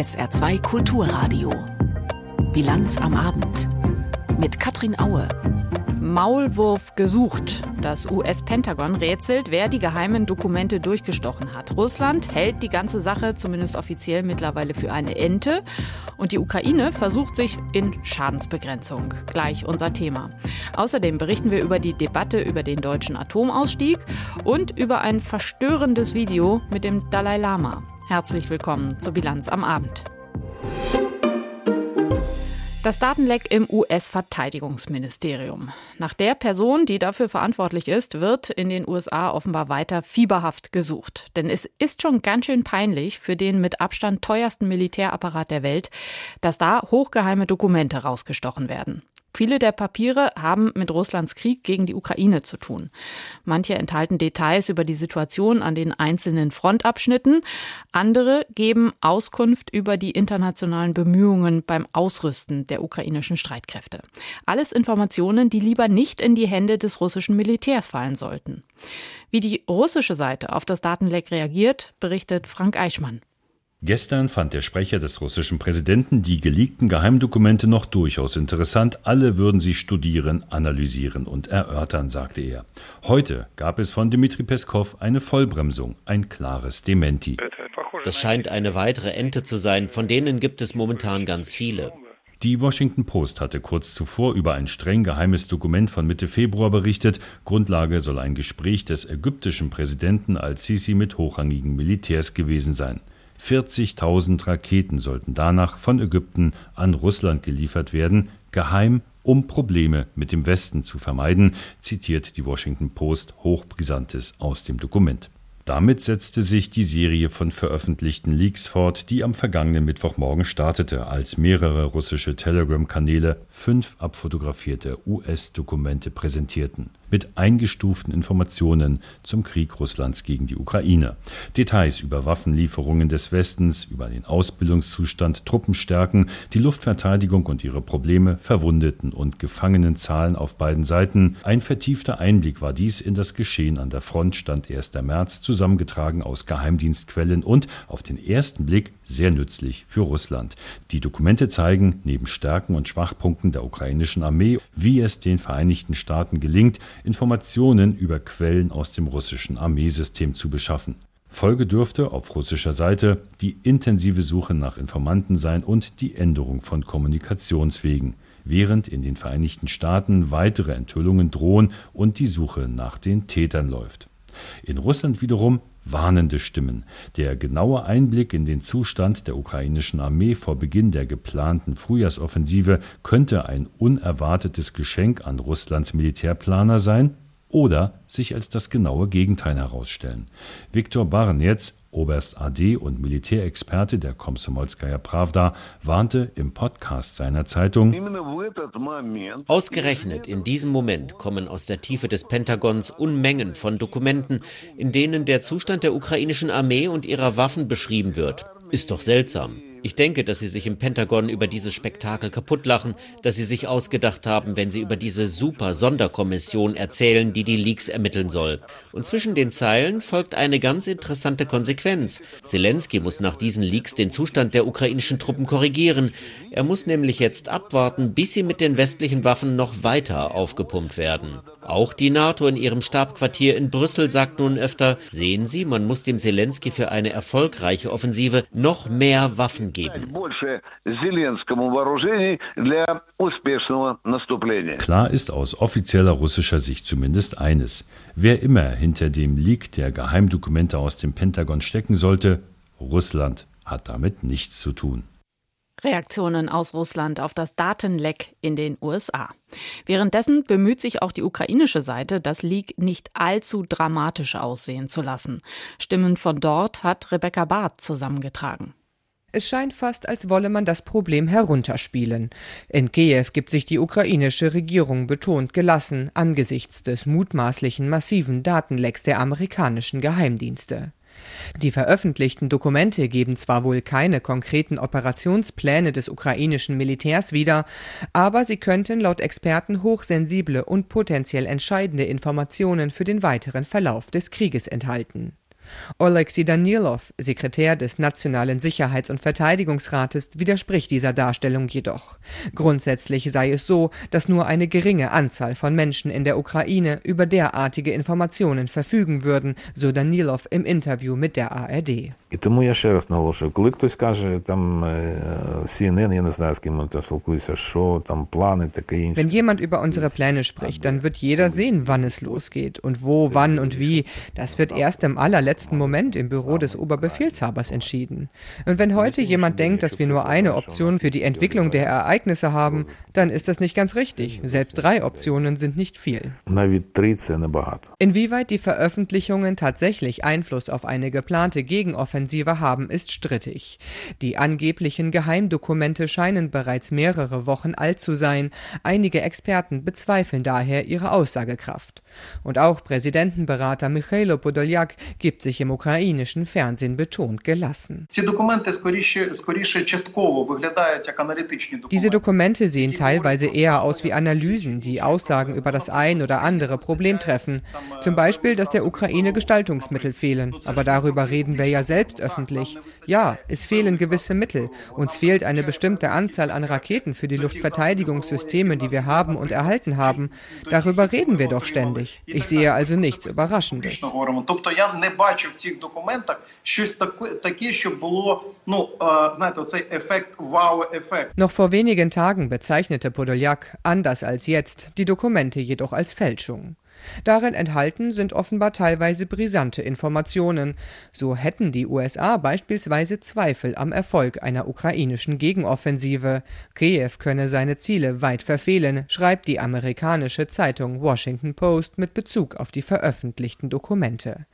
SR2 Kulturradio. Bilanz am Abend. Mit Katrin Aue. Maulwurf gesucht. Das US-Pentagon rätselt, wer die geheimen Dokumente durchgestochen hat. Russland hält die ganze Sache zumindest offiziell mittlerweile für eine Ente. Und die Ukraine versucht sich in Schadensbegrenzung. Gleich unser Thema. Außerdem berichten wir über die Debatte über den deutschen Atomausstieg und über ein verstörendes Video mit dem Dalai Lama. Herzlich willkommen zur Bilanz am Abend. Das Datenleck im US-Verteidigungsministerium. Nach der Person, die dafür verantwortlich ist, wird in den USA offenbar weiter fieberhaft gesucht. Denn es ist schon ganz schön peinlich für den mit Abstand teuersten Militärapparat der Welt, dass da hochgeheime Dokumente rausgestochen werden. Viele der Papiere haben mit Russlands Krieg gegen die Ukraine zu tun. Manche enthalten Details über die Situation an den einzelnen Frontabschnitten, andere geben Auskunft über die internationalen Bemühungen beim Ausrüsten der ukrainischen Streitkräfte. Alles Informationen, die lieber nicht in die Hände des russischen Militärs fallen sollten. Wie die russische Seite auf das Datenleck reagiert, berichtet Frank Eichmann. Gestern fand der Sprecher des russischen Präsidenten die geleakten Geheimdokumente noch durchaus interessant. Alle würden sie studieren, analysieren und erörtern, sagte er. Heute gab es von Dmitri Peskov eine Vollbremsung, ein klares Dementi. Das scheint eine weitere Ente zu sein, von denen gibt es momentan ganz viele. Die Washington Post hatte kurz zuvor über ein streng geheimes Dokument von Mitte Februar berichtet. Grundlage soll ein Gespräch des ägyptischen Präsidenten al-Sisi mit hochrangigen Militärs gewesen sein. 40.000 Raketen sollten danach von Ägypten an Russland geliefert werden, geheim, um Probleme mit dem Westen zu vermeiden, zitiert die Washington Post Hochbrisantes aus dem Dokument. Damit setzte sich die Serie von veröffentlichten Leaks fort, die am vergangenen Mittwochmorgen startete, als mehrere russische Telegram-Kanäle fünf abfotografierte US-Dokumente präsentierten mit eingestuften Informationen zum Krieg Russlands gegen die Ukraine. Details über Waffenlieferungen des Westens, über den Ausbildungszustand, Truppenstärken, die Luftverteidigung und ihre Probleme, Verwundeten und Gefangenenzahlen auf beiden Seiten. Ein vertiefter Einblick war dies in das Geschehen an der Front, stand 1. März, zusammengetragen aus Geheimdienstquellen und auf den ersten Blick sehr nützlich für Russland. Die Dokumente zeigen neben Stärken und Schwachpunkten der ukrainischen Armee, wie es den Vereinigten Staaten gelingt, Informationen über Quellen aus dem russischen Armeesystem zu beschaffen. Folge dürfte auf russischer Seite die intensive Suche nach Informanten sein und die Änderung von Kommunikationswegen, während in den Vereinigten Staaten weitere Enthüllungen drohen und die Suche nach den Tätern läuft. In Russland wiederum warnende Stimmen. Der genaue Einblick in den Zustand der ukrainischen Armee vor Beginn der geplanten Frühjahrsoffensive könnte ein unerwartetes Geschenk an Russlands Militärplaner sein oder sich als das genaue Gegenteil herausstellen. Viktor Barnetz, Oberst AD und Militärexperte der Komsomolskaja Pravda, warnte im Podcast seiner Zeitung Ausgerechnet in diesem Moment kommen aus der Tiefe des Pentagons Unmengen von Dokumenten, in denen der Zustand der ukrainischen Armee und ihrer Waffen beschrieben wird. Ist doch seltsam. Ich denke, dass sie sich im Pentagon über dieses Spektakel kaputtlachen, dass sie sich ausgedacht haben, wenn sie über diese super Sonderkommission erzählen, die die Leaks ermitteln soll. Und zwischen den Zeilen folgt eine ganz interessante Konsequenz. Zelensky muss nach diesen Leaks den Zustand der ukrainischen Truppen korrigieren. Er muss nämlich jetzt abwarten, bis sie mit den westlichen Waffen noch weiter aufgepumpt werden. Auch die NATO in ihrem Stabquartier in Brüssel sagt nun öfter, sehen Sie, man muss dem Zelensky für eine erfolgreiche Offensive noch mehr Waffen geben. Klar ist aus offizieller russischer Sicht zumindest eines. Wer immer hinter dem Leak der Geheimdokumente aus dem Pentagon stecken sollte, Russland hat damit nichts zu tun. Reaktionen aus Russland auf das Datenleck in den USA. Währenddessen bemüht sich auch die ukrainische Seite, das Leak nicht allzu dramatisch aussehen zu lassen. Stimmen von dort hat Rebecca Barth zusammengetragen. Es scheint fast, als wolle man das Problem herunterspielen. In Kiew gibt sich die ukrainische Regierung betont gelassen angesichts des mutmaßlichen massiven Datenlecks der amerikanischen Geheimdienste. Die veröffentlichten Dokumente geben zwar wohl keine konkreten Operationspläne des ukrainischen Militärs wieder, aber sie könnten laut Experten hochsensible und potenziell entscheidende Informationen für den weiteren Verlauf des Krieges enthalten. Oleksiy Danilov, Sekretär des Nationalen Sicherheits- und Verteidigungsrates, widerspricht dieser Darstellung jedoch. Grundsätzlich sei es so, dass nur eine geringe Anzahl von Menschen in der Ukraine über derartige Informationen verfügen würden, so Danilov im Interview mit der ARD. І тому я ще раз наголошую, коли хтось каже, там CNN, я не знаю, з ким man da спілкується, що там плани, таке інше. Wenn jemand über unsere Pläne spricht, dann wird jeder sehen, wann es losgeht und wo, wann und wie. Das wird erst im allerletzten letzten Moment im Büro des Oberbefehlshabers entschieden. Und wenn heute jemand denkt, dass wir nur eine Option für die Entwicklung der Ereignisse haben, dann ist das nicht ganz richtig. Selbst drei Optionen sind nicht viel. Inwieweit die Veröffentlichungen tatsächlich Einfluss auf eine geplante Gegenoffensive haben, ist strittig. Die angeblichen Geheimdokumente scheinen bereits mehrere Wochen alt zu sein. Einige Experten bezweifeln daher ihre Aussagekraft. Und auch Präsidentenberater Michailo Podoljak gibt sich im ukrainischen Fernsehen betont gelassen. Diese Dokumente sehen teilweise eher aus wie Analysen, die Aussagen über das ein oder andere Problem treffen. Zum Beispiel, dass der Ukraine Gestaltungsmittel fehlen. Aber darüber reden wir ja selbst öffentlich. Ja, es fehlen gewisse Mittel. Uns fehlt eine bestimmte Anzahl an Raketen für die Luftverteidigungssysteme, die wir haben und erhalten haben. Darüber reden wir doch ständig Ich sehe also nichts Überraschendes. Тобто я не бачу в цих документах щось таке, що було, ну, знаєте, оцей ефект, вау-ефект. Noch vor wenigen Tagen bezeichnete Podoljak, anders als jetzt, die Dokumente jedoch als Fälschung. Darin enthalten sind offenbar teilweise brisante Informationen. So hätten die USA beispielsweise Zweifel am Erfolg einer ukrainischen Gegenoffensive. Kiew könne seine Ziele weit verfehlen, schreibt die amerikanische Zeitung Washington Post mit Bezug auf die veröffentlichten Dokumente.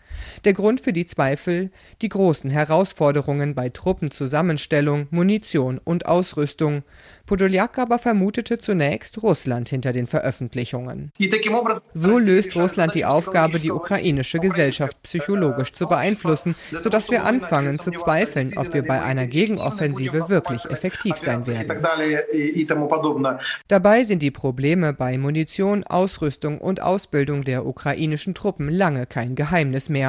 Der Grund für die Zweifel die großen Herausforderungen bei Truppenzusammenstellung, Munition und Ausrüstung. Podoljak aber vermutete zunächst Russland hinter den Veröffentlichungen. So löst Russland die Aufgabe, die ukrainische Gesellschaft psychologisch zu beeinflussen, sodass wir anfangen zu zweifeln, ob wir bei einer Gegenoffensive wirklich effektiv sein werden. Dabei sind die Probleme bei Munition, Ausrüstung und Ausbildung der ukrainischen Truppen lange kein Geheimnis mehr.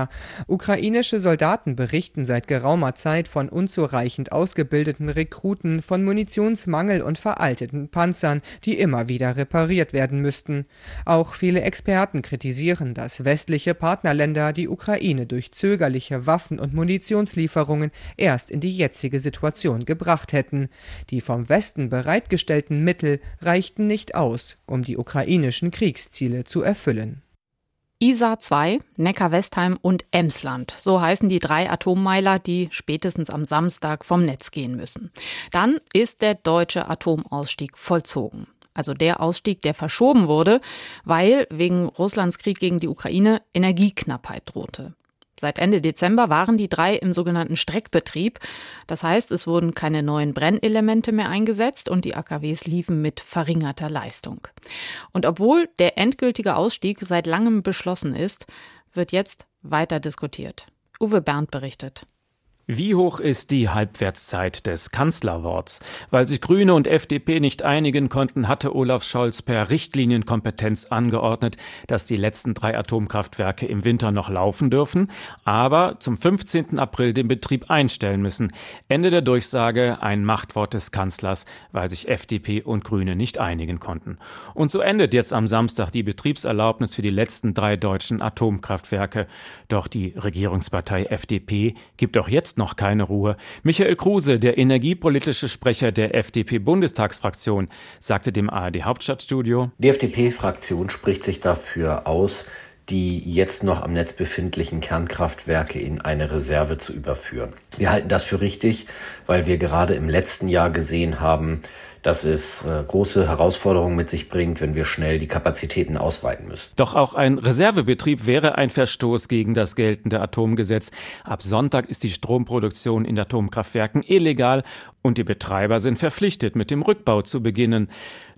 Ukrainische Soldaten berichten seit geraumer Zeit von unzureichend ausgebildeten Rekruten, von Munitionsmangel und veralteten Panzern, die immer wieder repariert werden müssten. Auch viele Experten kritisieren, dass westliche Partnerländer die Ukraine durch zögerliche Waffen- und Munitionslieferungen erst in die jetzige Situation gebracht hätten. Die vom Westen bereitgestellten Mittel reichten nicht aus, um die ukrainischen Kriegsziele zu erfüllen. ISA 2, Neckar-Westheim und Emsland. So heißen die drei Atommeiler, die spätestens am Samstag vom Netz gehen müssen. Dann ist der deutsche Atomausstieg vollzogen. Also der Ausstieg, der verschoben wurde, weil wegen Russlands Krieg gegen die Ukraine Energieknappheit drohte. Seit Ende Dezember waren die drei im sogenannten Streckbetrieb. Das heißt, es wurden keine neuen Brennelemente mehr eingesetzt und die AKWs liefen mit verringerter Leistung. Und obwohl der endgültige Ausstieg seit langem beschlossen ist, wird jetzt weiter diskutiert. Uwe Berndt berichtet. Wie hoch ist die Halbwertszeit des Kanzlerworts? Weil sich Grüne und FDP nicht einigen konnten, hatte Olaf Scholz per Richtlinienkompetenz angeordnet, dass die letzten drei Atomkraftwerke im Winter noch laufen dürfen, aber zum 15. April den Betrieb einstellen müssen. Ende der Durchsage ein Machtwort des Kanzlers, weil sich FDP und Grüne nicht einigen konnten. Und so endet jetzt am Samstag die Betriebserlaubnis für die letzten drei deutschen Atomkraftwerke. Doch die Regierungspartei FDP gibt auch jetzt noch keine Ruhe. Michael Kruse, der energiepolitische Sprecher der FDP-Bundestagsfraktion, sagte dem ARD Hauptstadtstudio. Die FDP-Fraktion spricht sich dafür aus, die jetzt noch am Netz befindlichen Kernkraftwerke in eine Reserve zu überführen. Wir halten das für richtig, weil wir gerade im letzten Jahr gesehen haben, dass es äh, große Herausforderungen mit sich bringt, wenn wir schnell die Kapazitäten ausweiten müssen. Doch auch ein Reservebetrieb wäre ein Verstoß gegen das geltende Atomgesetz. Ab Sonntag ist die Stromproduktion in Atomkraftwerken illegal und die Betreiber sind verpflichtet, mit dem Rückbau zu beginnen.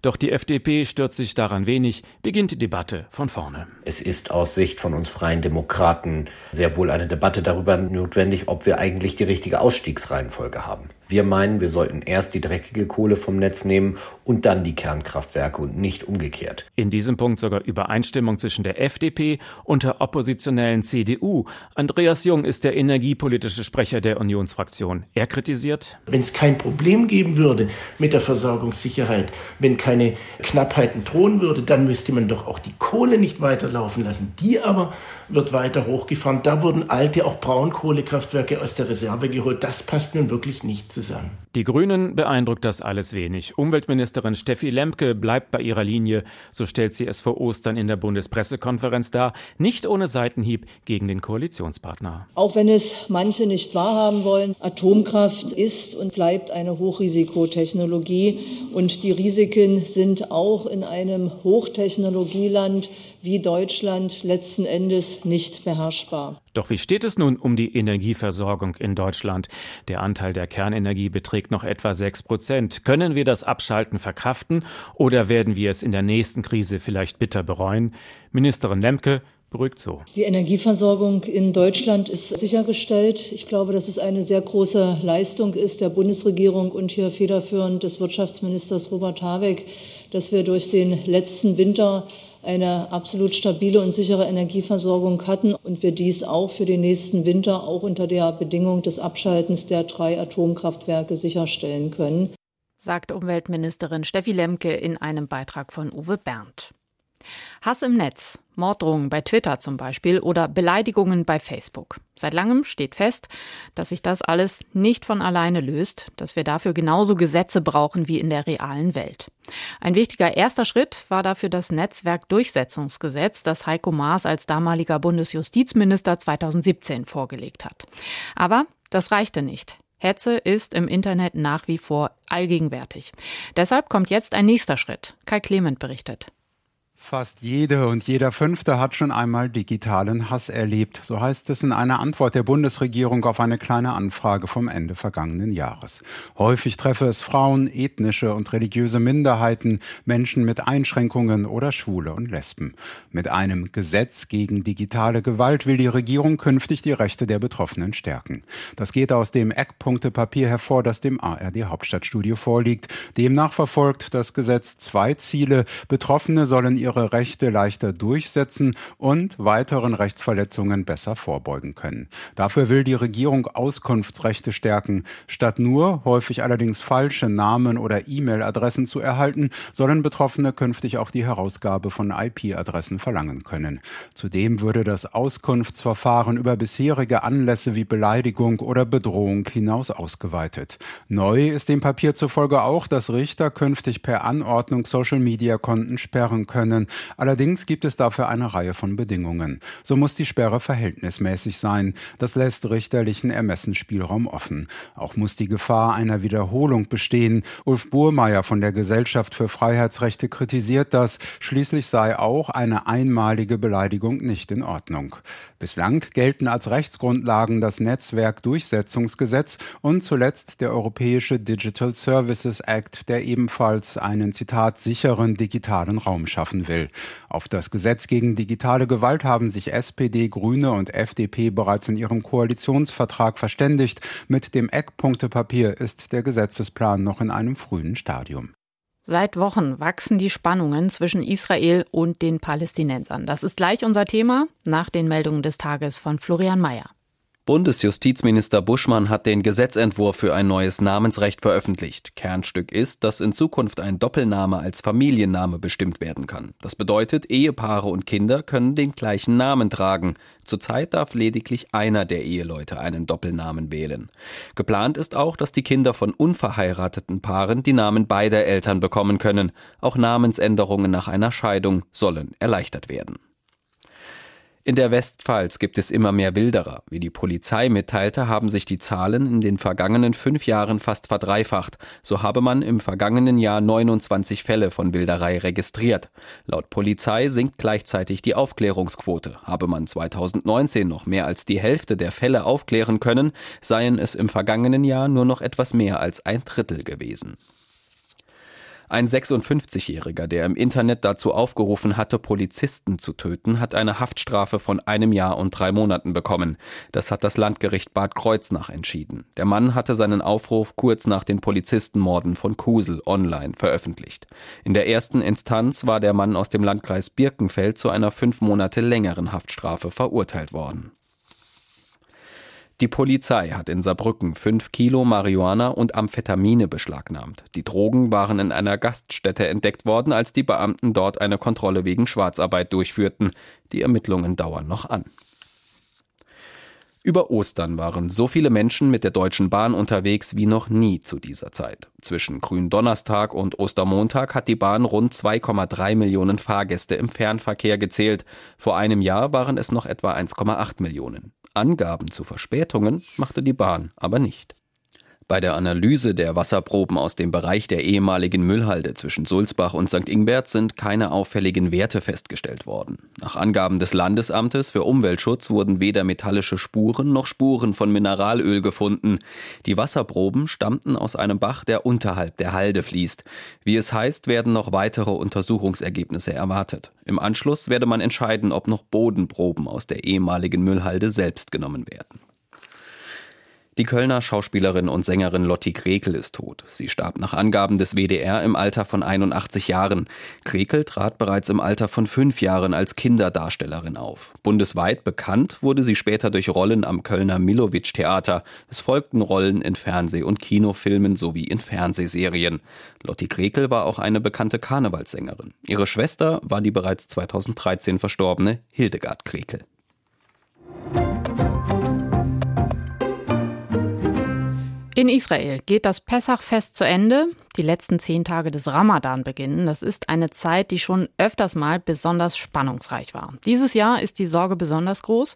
Doch die FDP stört sich daran wenig, beginnt die Debatte von vorne. Es ist aus Sicht von uns freien Demokraten sehr wohl eine Debatte darüber notwendig, ob wir eigentlich die richtige Ausstiegsreihenfolge haben. Wir meinen, wir sollten erst die dreckige Kohle vom Netz nehmen und dann die Kernkraftwerke und nicht umgekehrt. In diesem Punkt sogar Übereinstimmung zwischen der FDP und der oppositionellen CDU. Andreas Jung ist der energiepolitische Sprecher der Unionsfraktion. Er kritisiert, wenn es kein Problem geben würde mit der Versorgungssicherheit, wenn keine Knappheiten drohen würde, dann müsste man doch auch die Kohle nicht weiterlaufen lassen. Die aber wird weiter hochgefahren. Da wurden alte, auch Braunkohlekraftwerke aus der Reserve geholt. Das passt nun wirklich nicht zusammen. Die Grünen beeindruckt das alles wenig. Umweltministerin Steffi Lemke bleibt bei ihrer Linie, so stellt sie es vor Ostern in der Bundespressekonferenz dar, nicht ohne Seitenhieb gegen den Koalitionspartner. Auch wenn es manche nicht wahrhaben wollen, Atomkraft ist und bleibt eine Hochrisikotechnologie und die Risiken sind auch in einem Hochtechnologieland wie Deutschland letzten Endes nicht beherrschbar. Doch wie steht es nun um die Energieversorgung in Deutschland? Der Anteil der Kernenergie beträgt noch etwa 6 Prozent. Können wir das Abschalten verkraften oder werden wir es in der nächsten Krise vielleicht bitter bereuen? Ministerin Lemke beruhigt so. Die Energieversorgung in Deutschland ist sichergestellt. Ich glaube, dass es eine sehr große Leistung ist der Bundesregierung und hier federführend des Wirtschaftsministers Robert Habeck, dass wir durch den letzten Winter eine absolut stabile und sichere Energieversorgung hatten und wir dies auch für den nächsten Winter auch unter der Bedingung des Abschaltens der drei Atomkraftwerke sicherstellen können. Sagt Umweltministerin Steffi Lemke in einem Beitrag von Uwe Berndt. Hass im Netz, Morddrohungen bei Twitter zum Beispiel oder Beleidigungen bei Facebook. Seit langem steht fest, dass sich das alles nicht von alleine löst, dass wir dafür genauso Gesetze brauchen wie in der realen Welt. Ein wichtiger erster Schritt war dafür das Netzwerkdurchsetzungsgesetz, das Heiko Maas als damaliger Bundesjustizminister 2017 vorgelegt hat. Aber das reichte nicht. Hetze ist im Internet nach wie vor allgegenwärtig. Deshalb kommt jetzt ein nächster Schritt. Kai Clement berichtet. Fast jede und jeder Fünfte hat schon einmal digitalen Hass erlebt. So heißt es in einer Antwort der Bundesregierung auf eine kleine Anfrage vom Ende vergangenen Jahres. Häufig treffe es Frauen, ethnische und religiöse Minderheiten, Menschen mit Einschränkungen oder Schwule und Lesben. Mit einem Gesetz gegen digitale Gewalt will die Regierung künftig die Rechte der Betroffenen stärken. Das geht aus dem Eckpunktepapier hervor, das dem ARD Hauptstadtstudio vorliegt. Demnach verfolgt das Gesetz zwei Ziele. Betroffene sollen ihre ihre Rechte leichter durchsetzen und weiteren Rechtsverletzungen besser vorbeugen können. Dafür will die Regierung Auskunftsrechte stärken. Statt nur häufig allerdings falsche Namen oder E-Mail-Adressen zu erhalten, sollen Betroffene künftig auch die Herausgabe von IP-Adressen verlangen können. Zudem würde das Auskunftsverfahren über bisherige Anlässe wie Beleidigung oder Bedrohung hinaus ausgeweitet. Neu ist dem Papier zufolge auch, dass Richter künftig per Anordnung Social-Media-Konten sperren können können. Allerdings gibt es dafür eine Reihe von Bedingungen. So muss die Sperre verhältnismäßig sein. Das lässt richterlichen Ermessensspielraum offen. Auch muss die Gefahr einer Wiederholung bestehen. Ulf Burmeier von der Gesellschaft für Freiheitsrechte kritisiert das. Schließlich sei auch eine einmalige Beleidigung nicht in Ordnung. Bislang gelten als Rechtsgrundlagen das Netzwerkdurchsetzungsgesetz und zuletzt der Europäische Digital Services Act, der ebenfalls einen Zitat sicheren digitalen Raum schaffen will. Auf das Gesetz gegen digitale Gewalt haben sich SPD, Grüne und FDP bereits in ihrem Koalitionsvertrag verständigt. Mit dem Eckpunktepapier ist der Gesetzesplan noch in einem frühen Stadium. Seit Wochen wachsen die Spannungen zwischen Israel und den Palästinensern. Das ist gleich unser Thema nach den Meldungen des Tages von Florian Mayer. Bundesjustizminister Buschmann hat den Gesetzentwurf für ein neues Namensrecht veröffentlicht. Kernstück ist, dass in Zukunft ein Doppelname als Familienname bestimmt werden kann. Das bedeutet, Ehepaare und Kinder können den gleichen Namen tragen. Zurzeit darf lediglich einer der Eheleute einen Doppelnamen wählen. Geplant ist auch, dass die Kinder von unverheirateten Paaren die Namen beider Eltern bekommen können. Auch Namensänderungen nach einer Scheidung sollen erleichtert werden. In der Westpfalz gibt es immer mehr Wilderer. Wie die Polizei mitteilte, haben sich die Zahlen in den vergangenen fünf Jahren fast verdreifacht. So habe man im vergangenen Jahr 29 Fälle von Wilderei registriert. Laut Polizei sinkt gleichzeitig die Aufklärungsquote. Habe man 2019 noch mehr als die Hälfte der Fälle aufklären können, seien es im vergangenen Jahr nur noch etwas mehr als ein Drittel gewesen. Ein 56-Jähriger, der im Internet dazu aufgerufen hatte, Polizisten zu töten, hat eine Haftstrafe von einem Jahr und drei Monaten bekommen. Das hat das Landgericht Bad Kreuznach entschieden. Der Mann hatte seinen Aufruf kurz nach den Polizistenmorden von Kusel online veröffentlicht. In der ersten Instanz war der Mann aus dem Landkreis Birkenfeld zu einer fünf Monate längeren Haftstrafe verurteilt worden. Die Polizei hat in Saarbrücken fünf Kilo Marihuana und Amphetamine beschlagnahmt. Die Drogen waren in einer Gaststätte entdeckt worden, als die Beamten dort eine Kontrolle wegen Schwarzarbeit durchführten. Die Ermittlungen dauern noch an. Über Ostern waren so viele Menschen mit der Deutschen Bahn unterwegs wie noch nie zu dieser Zeit. Zwischen Gründonnerstag und Ostermontag hat die Bahn rund 2,3 Millionen Fahrgäste im Fernverkehr gezählt. Vor einem Jahr waren es noch etwa 1,8 Millionen. Angaben zu Verspätungen machte die Bahn aber nicht. Bei der Analyse der Wasserproben aus dem Bereich der ehemaligen Müllhalde zwischen Sulzbach und St. Ingbert sind keine auffälligen Werte festgestellt worden. Nach Angaben des Landesamtes für Umweltschutz wurden weder metallische Spuren noch Spuren von Mineralöl gefunden. Die Wasserproben stammten aus einem Bach, der unterhalb der Halde fließt. Wie es heißt, werden noch weitere Untersuchungsergebnisse erwartet. Im Anschluss werde man entscheiden, ob noch Bodenproben aus der ehemaligen Müllhalde selbst genommen werden. Die Kölner Schauspielerin und Sängerin Lotti Krekel ist tot. Sie starb nach Angaben des WDR im Alter von 81 Jahren. Krekel trat bereits im Alter von fünf Jahren als Kinderdarstellerin auf. Bundesweit bekannt wurde sie später durch Rollen am Kölner Milowitsch Theater. Es folgten Rollen in Fernseh- und Kinofilmen sowie in Fernsehserien. Lotti Krekel war auch eine bekannte Karnevalssängerin. Ihre Schwester war die bereits 2013 verstorbene Hildegard Krekel. In Israel geht das Pessachfest zu Ende. Die letzten zehn Tage des Ramadan beginnen. Das ist eine Zeit, die schon öfters mal besonders spannungsreich war. Dieses Jahr ist die Sorge besonders groß,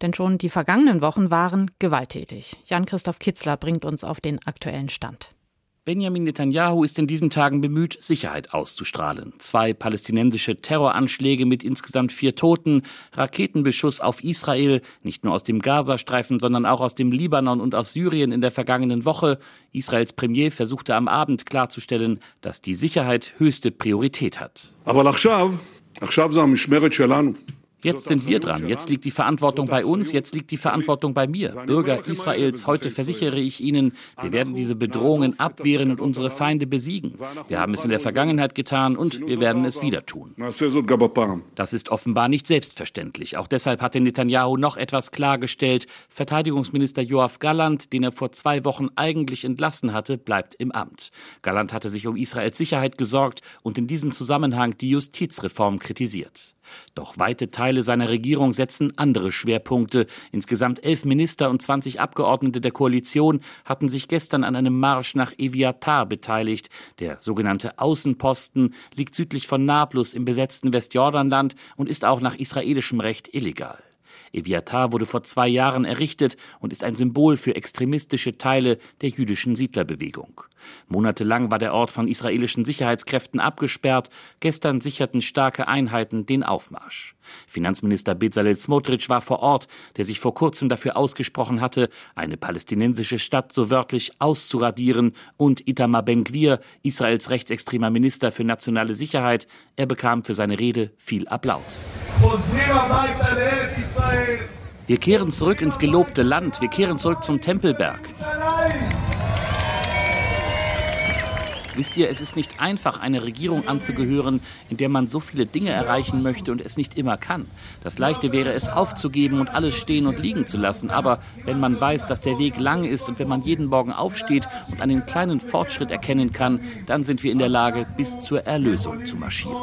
denn schon die vergangenen Wochen waren gewalttätig. Jan-Christoph Kitzler bringt uns auf den aktuellen Stand. Benjamin Netanyahu ist in diesen Tagen bemüht, Sicherheit auszustrahlen. Zwei palästinensische Terroranschläge mit insgesamt vier Toten, Raketenbeschuss auf Israel, nicht nur aus dem Gazastreifen, sondern auch aus dem Libanon und aus Syrien in der vergangenen Woche. Israels Premier versuchte am Abend klarzustellen, dass die Sicherheit höchste Priorität hat. Aber Jetzt sind wir dran. Jetzt liegt die Verantwortung bei uns. Jetzt liegt die Verantwortung bei mir. Bürger Israels, heute versichere ich Ihnen, wir werden diese Bedrohungen abwehren und unsere Feinde besiegen. Wir haben es in der Vergangenheit getan und wir werden es wieder tun. Das ist offenbar nicht selbstverständlich. Auch deshalb hatte Netanyahu noch etwas klargestellt. Verteidigungsminister Joachim Galland, den er vor zwei Wochen eigentlich entlassen hatte, bleibt im Amt. Galland hatte sich um Israels Sicherheit gesorgt und in diesem Zusammenhang die Justizreform kritisiert. Doch weite Teile seiner Regierung setzen andere Schwerpunkte. Insgesamt elf Minister und 20 Abgeordnete der Koalition hatten sich gestern an einem Marsch nach Eviatar beteiligt. Der sogenannte Außenposten liegt südlich von Nablus im besetzten Westjordanland und ist auch nach israelischem Recht illegal. Eviatar wurde vor zwei Jahren errichtet und ist ein Symbol für extremistische Teile der jüdischen Siedlerbewegung. Monatelang war der Ort von israelischen Sicherheitskräften abgesperrt. Gestern sicherten starke Einheiten den Aufmarsch. Finanzminister Bezalel Smotrich war vor Ort, der sich vor kurzem dafür ausgesprochen hatte, eine palästinensische Stadt so wörtlich auszuradieren und Itamar Ben-Gvir, Israels rechtsextremer Minister für nationale Sicherheit, er bekam für seine Rede viel Applaus. Wir kehren zurück ins gelobte Land, wir kehren zurück zum Tempelberg. Wisst ihr, es ist nicht einfach, einer Regierung anzugehören, in der man so viele Dinge erreichen möchte und es nicht immer kann. Das Leichte wäre es aufzugeben und alles stehen und liegen zu lassen. Aber wenn man weiß, dass der Weg lang ist und wenn man jeden Morgen aufsteht und einen kleinen Fortschritt erkennen kann, dann sind wir in der Lage, bis zur Erlösung zu marschieren.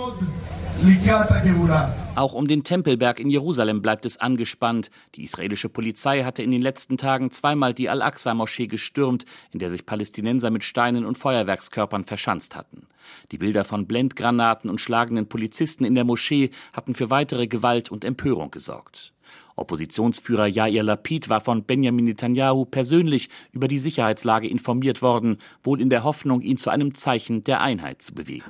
Auch um den Tempelberg in Jerusalem bleibt es angespannt. Die israelische Polizei hatte in den letzten Tagen zweimal die Al-Aqsa-Moschee gestürmt, in der sich Palästinenser mit Steinen und Feuerwerkskörpern verschanzt hatten. Die Bilder von Blendgranaten und schlagenden Polizisten in der Moschee hatten für weitere Gewalt und Empörung gesorgt. Oppositionsführer Yair Lapid war von Benjamin Netanyahu persönlich über die Sicherheitslage informiert worden, wohl in der Hoffnung, ihn zu einem Zeichen der Einheit zu bewegen.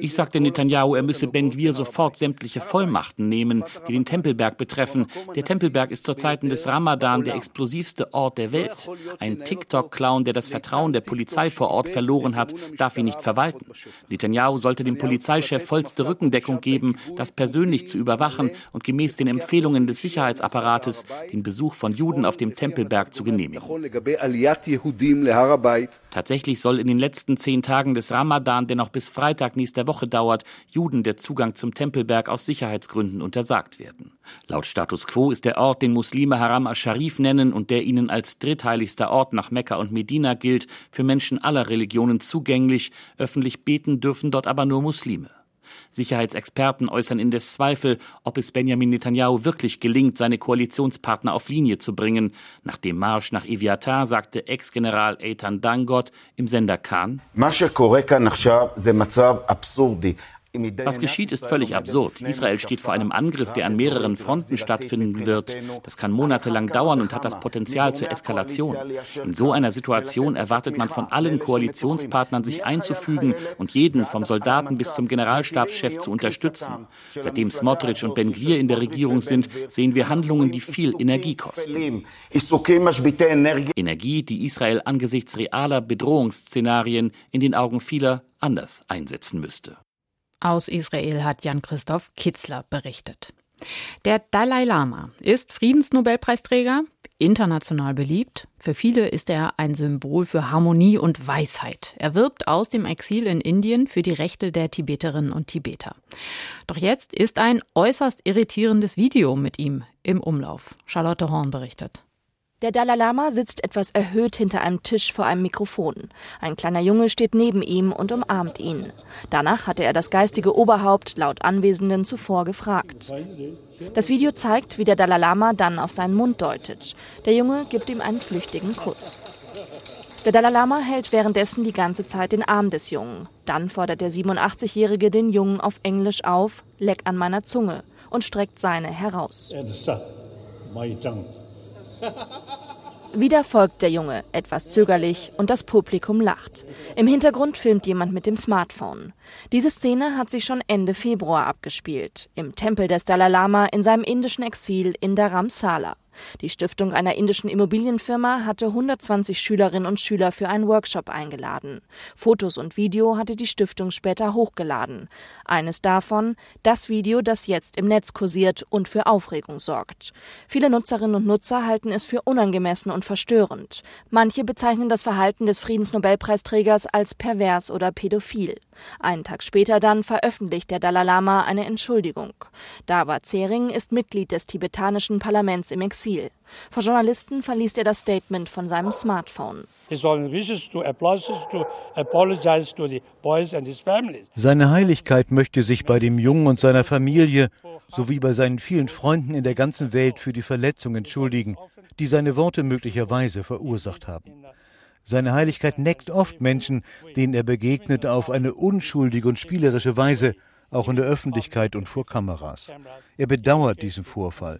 Ich sagte Netanyahu, er müsse Ben Gvir sofort sämtliche Vollmachten nehmen, die den Tempelberg betreffen. Der Tempelberg ist zur Zeiten des Ramadan der explosivste Ort der Welt. Ein TikTok-Clown, der das Vertrauen der Polizei vor Ort verloren hat, darf ihn nicht verwalten. Netanyahu sollte dem Polizeichef vollste Rückendeckung geben, das persönlich zu überwachen und gemäß den Empfehlungen des Sicherheitsapparates den Besuch von Juden auf dem Tempelberg zu genehmigen. Tatsächlich soll in den letzten zehn Tagen des Ramadan, der noch bis Freitag nächster Woche dauert, Juden der Zugang zum Tempelberg aus Sicherheitsgründen untersagt werden. Laut Status quo ist der Ort, den Muslime Haram al-Sharif nennen und der ihnen als drittheiligster Ort nach Mekka und Medina gilt, für Menschen aller Religionen zugänglich. Öffentlich beten dürfen dort aber nur Muslime. Sicherheitsexperten äußern indes Zweifel, ob es Benjamin Netanyahu wirklich gelingt, seine Koalitionspartner auf Linie zu bringen. Nach dem Marsch nach Eviatar sagte Ex-General Eitan Dangot im Sender Khan, was geschieht, ist völlig absurd. Israel steht vor einem Angriff, der an mehreren Fronten stattfinden wird. Das kann monatelang dauern und hat das Potenzial zur Eskalation. In so einer Situation erwartet man von allen Koalitionspartnern, sich einzufügen und jeden vom Soldaten bis zum Generalstabschef zu unterstützen. Seitdem Smotrich und Ben Gvir in der Regierung sind, sehen wir Handlungen, die viel Energie kosten. Energie, die Israel angesichts realer Bedrohungsszenarien in den Augen vieler anders einsetzen müsste. Aus Israel hat Jan-Christoph Kitzler berichtet. Der Dalai Lama ist Friedensnobelpreisträger, international beliebt. Für viele ist er ein Symbol für Harmonie und Weisheit. Er wirbt aus dem Exil in Indien für die Rechte der Tibeterinnen und Tibeter. Doch jetzt ist ein äußerst irritierendes Video mit ihm im Umlauf. Charlotte Horn berichtet. Der Dalai Lama sitzt etwas erhöht hinter einem Tisch vor einem Mikrofon. Ein kleiner Junge steht neben ihm und umarmt ihn. Danach hatte er das geistige Oberhaupt laut Anwesenden zuvor gefragt. Das Video zeigt, wie der Dalai Lama dann auf seinen Mund deutet. Der Junge gibt ihm einen flüchtigen Kuss. Der Dalai Lama hält währenddessen die ganze Zeit den Arm des Jungen. Dann fordert der 87-Jährige den Jungen auf Englisch auf, leck an meiner Zunge, und streckt seine heraus. Wieder folgt der Junge, etwas zögerlich, und das Publikum lacht. Im Hintergrund filmt jemand mit dem Smartphone. Diese Szene hat sich schon Ende Februar abgespielt, im Tempel des Dalai Lama in seinem indischen Exil in Dharamsala. Die Stiftung einer indischen Immobilienfirma hatte 120 Schülerinnen und Schüler für einen Workshop eingeladen. Fotos und Video hatte die Stiftung später hochgeladen. Eines davon das Video, das jetzt im Netz kursiert und für Aufregung sorgt. Viele Nutzerinnen und Nutzer halten es für unangemessen und verstörend. Manche bezeichnen das Verhalten des Friedensnobelpreisträgers als pervers oder pädophil. Einen Tag später dann veröffentlicht der Dalai Lama eine Entschuldigung. Dawa Tsering ist Mitglied des tibetanischen Parlaments im Exil. Vor Journalisten verließ er das Statement von seinem Smartphone. Seine Heiligkeit möchte sich bei dem Jungen und seiner Familie sowie bei seinen vielen Freunden in der ganzen Welt für die Verletzung entschuldigen, die seine Worte möglicherweise verursacht haben. Seine Heiligkeit neckt oft Menschen, denen er begegnet, auf eine unschuldige und spielerische Weise, auch in der Öffentlichkeit und vor Kameras. Er bedauert diesen Vorfall.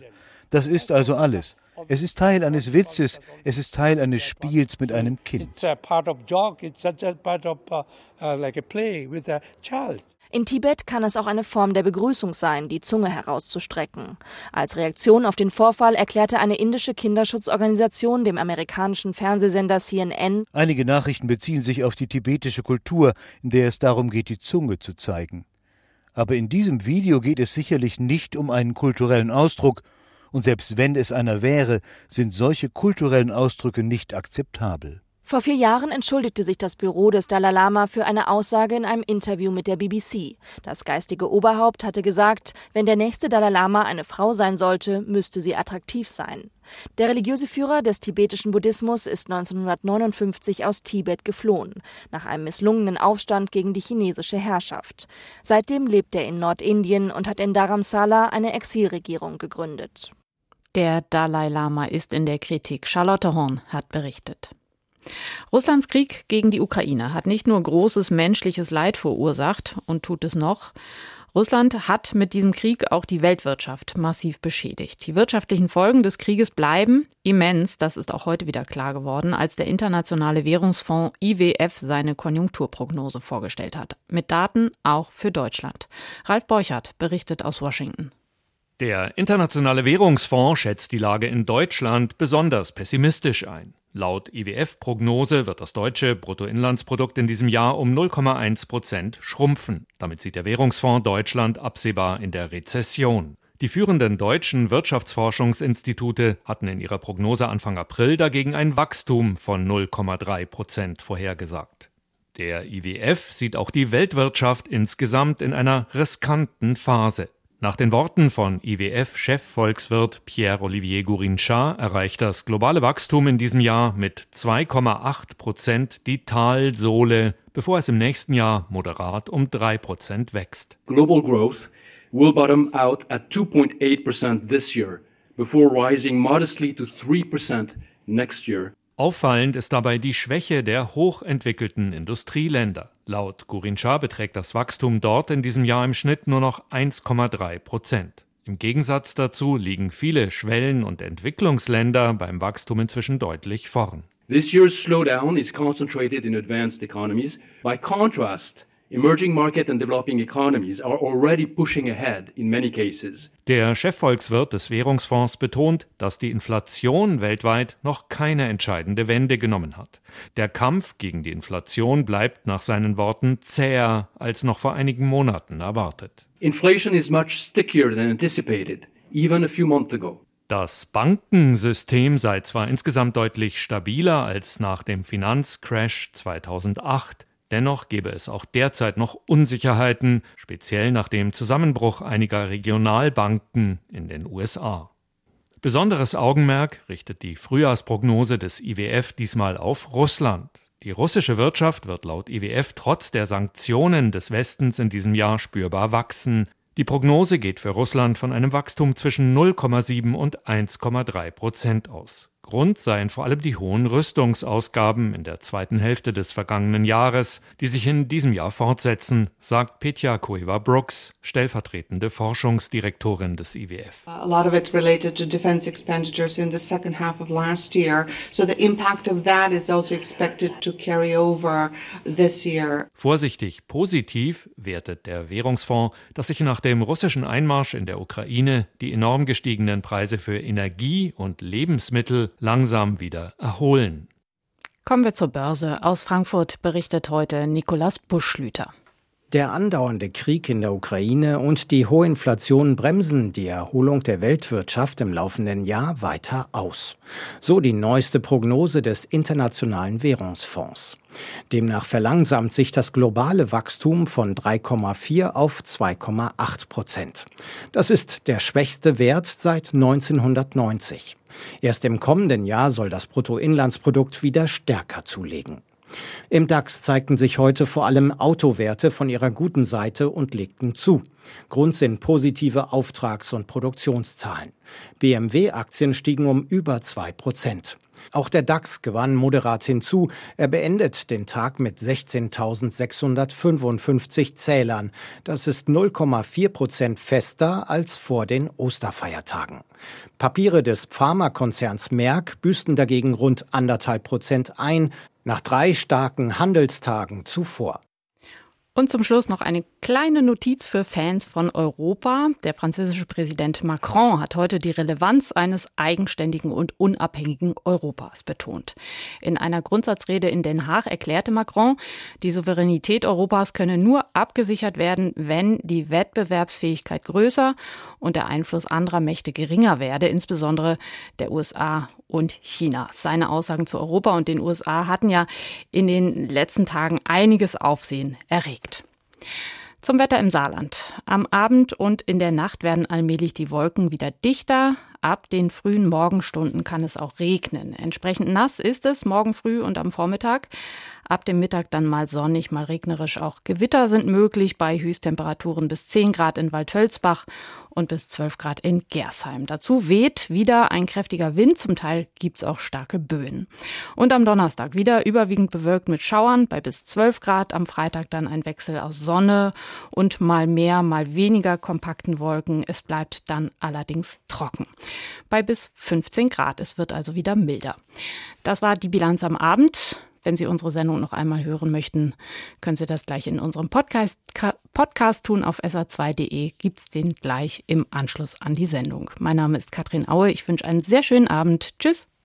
Das ist also alles. Es ist Teil eines Witzes, es ist Teil eines Spiels mit einem Kind. In Tibet kann es auch eine Form der Begrüßung sein, die Zunge herauszustrecken. Als Reaktion auf den Vorfall erklärte eine indische Kinderschutzorganisation dem amerikanischen Fernsehsender CNN Einige Nachrichten beziehen sich auf die tibetische Kultur, in der es darum geht, die Zunge zu zeigen. Aber in diesem Video geht es sicherlich nicht um einen kulturellen Ausdruck, und selbst wenn es einer wäre, sind solche kulturellen Ausdrücke nicht akzeptabel. Vor vier Jahren entschuldigte sich das Büro des Dalai Lama für eine Aussage in einem Interview mit der BBC. Das geistige Oberhaupt hatte gesagt, wenn der nächste Dalai Lama eine Frau sein sollte, müsste sie attraktiv sein. Der religiöse Führer des tibetischen Buddhismus ist 1959 aus Tibet geflohen, nach einem misslungenen Aufstand gegen die chinesische Herrschaft. Seitdem lebt er in Nordindien und hat in Dharamsala eine Exilregierung gegründet. Der Dalai Lama ist in der Kritik. Charlotte Horn hat berichtet. Russlands Krieg gegen die Ukraine hat nicht nur großes menschliches Leid verursacht und tut es noch. Russland hat mit diesem Krieg auch die Weltwirtschaft massiv beschädigt. Die wirtschaftlichen Folgen des Krieges bleiben immens, das ist auch heute wieder klar geworden, als der Internationale Währungsfonds IWF seine Konjunkturprognose vorgestellt hat. Mit Daten auch für Deutschland. Ralf Borchardt berichtet aus Washington. Der Internationale Währungsfonds schätzt die Lage in Deutschland besonders pessimistisch ein. Laut IWF-Prognose wird das deutsche Bruttoinlandsprodukt in diesem Jahr um 0,1 Prozent schrumpfen. Damit sieht der Währungsfonds Deutschland absehbar in der Rezession. Die führenden deutschen Wirtschaftsforschungsinstitute hatten in ihrer Prognose Anfang April dagegen ein Wachstum von 0,3 Prozent vorhergesagt. Der IWF sieht auch die Weltwirtschaft insgesamt in einer riskanten Phase. Nach den Worten von IWF-Chefvolkswirt Pierre-Olivier Gourinchard erreicht das globale Wachstum in diesem Jahr mit 2,8 Prozent die Talsohle, bevor es im nächsten Jahr moderat um 3 Prozent wächst. Global growth will bottom out at 2.8 percent this year, before rising modestly to 3 percent next year. Auffallend ist dabei die Schwäche der hochentwickelten Industrieländer. Laut Gurinchar beträgt das Wachstum dort in diesem Jahr im Schnitt nur noch 1,3 Prozent. Im Gegensatz dazu liegen viele Schwellen- und Entwicklungsländer beim Wachstum inzwischen deutlich vorn. This year's slowdown is concentrated in advanced economies. By contrast, Emerging market and developing economies are already pushing ahead in many cases. Der Chefvolkswirt des Währungsfonds betont, dass die Inflation weltweit noch keine entscheidende Wende genommen hat. Der Kampf gegen die Inflation bleibt nach seinen Worten zäher als noch vor einigen Monaten erwartet. Inflation is much stickier than anticipated, even a few months ago. Das Bankensystem sei zwar insgesamt deutlich stabiler als nach dem Finanzcrash 2008, Dennoch gebe es auch derzeit noch Unsicherheiten, speziell nach dem Zusammenbruch einiger Regionalbanken in den USA. Besonderes Augenmerk richtet die Frühjahrsprognose des IWF diesmal auf Russland. Die russische Wirtschaft wird laut IWF trotz der Sanktionen des Westens in diesem Jahr spürbar wachsen. Die Prognose geht für Russland von einem Wachstum zwischen 0,7 und 1,3 Prozent aus. Grund seien vor allem die hohen Rüstungsausgaben in der zweiten Hälfte des vergangenen Jahres, die sich in diesem Jahr fortsetzen, sagt Petja Cueva-Brooks, stellvertretende Forschungsdirektorin des IWF. A lot of it related to defense expenditures in the second half of last year, so the impact of that is also expected to carry over this year. Vorsichtig positiv wertet der Währungsfonds, dass sich nach dem russischen Einmarsch in der Ukraine die enorm gestiegenen Preise für Energie und Lebensmittel langsam wieder erholen. Kommen wir zur Börse. Aus Frankfurt berichtet heute Nikolaus Buschlüter. Der andauernde Krieg in der Ukraine und die hohe Inflation bremsen die Erholung der Weltwirtschaft im laufenden Jahr weiter aus. So die neueste Prognose des Internationalen Währungsfonds. Demnach verlangsamt sich das globale Wachstum von 3,4 auf 2,8 Prozent. Das ist der schwächste Wert seit 1990. Erst im kommenden Jahr soll das Bruttoinlandsprodukt wieder stärker zulegen. Im DAX zeigten sich heute vor allem Autowerte von ihrer guten Seite und legten zu. Grund sind positive Auftrags- und Produktionszahlen. BMW-Aktien stiegen um über zwei Prozent. Auch der DAX gewann moderat hinzu. Er beendet den Tag mit 16.655 Zählern. Das ist 0,4 Prozent fester als vor den Osterfeiertagen. Papiere des Pharmakonzerns Merck büßten dagegen rund anderthalb Prozent ein, nach drei starken Handelstagen zuvor. Und zum Schluss noch eine kleine Notiz für Fans von Europa. Der französische Präsident Macron hat heute die Relevanz eines eigenständigen und unabhängigen Europas betont. In einer Grundsatzrede in Den Haag erklärte Macron, die Souveränität Europas könne nur abgesichert werden, wenn die Wettbewerbsfähigkeit größer und der Einfluss anderer Mächte geringer werde, insbesondere der USA und China. Seine Aussagen zu Europa und den USA hatten ja in den letzten Tagen einiges Aufsehen erregt. Zum Wetter im Saarland. Am Abend und in der Nacht werden allmählich die Wolken wieder dichter. Ab den frühen Morgenstunden kann es auch regnen. Entsprechend nass ist es morgen früh und am Vormittag. Ab dem Mittag dann mal sonnig, mal regnerisch. Auch Gewitter sind möglich bei Höchsttemperaturen bis 10 Grad in Waldhölzbach und bis 12 Grad in Gersheim. Dazu weht wieder ein kräftiger Wind. Zum Teil gibt es auch starke Böen. Und am Donnerstag wieder überwiegend bewölkt mit Schauern bei bis 12 Grad. Am Freitag dann ein Wechsel aus Sonne und mal mehr, mal weniger kompakten Wolken. Es bleibt dann allerdings trocken. Bei bis 15 Grad. Es wird also wieder milder. Das war die Bilanz am Abend. Wenn Sie unsere Sendung noch einmal hören möchten, können Sie das gleich in unserem Podcast, Podcast tun. Auf sa2.de gibt es den gleich im Anschluss an die Sendung. Mein Name ist Katrin Aue. Ich wünsche einen sehr schönen Abend. Tschüss.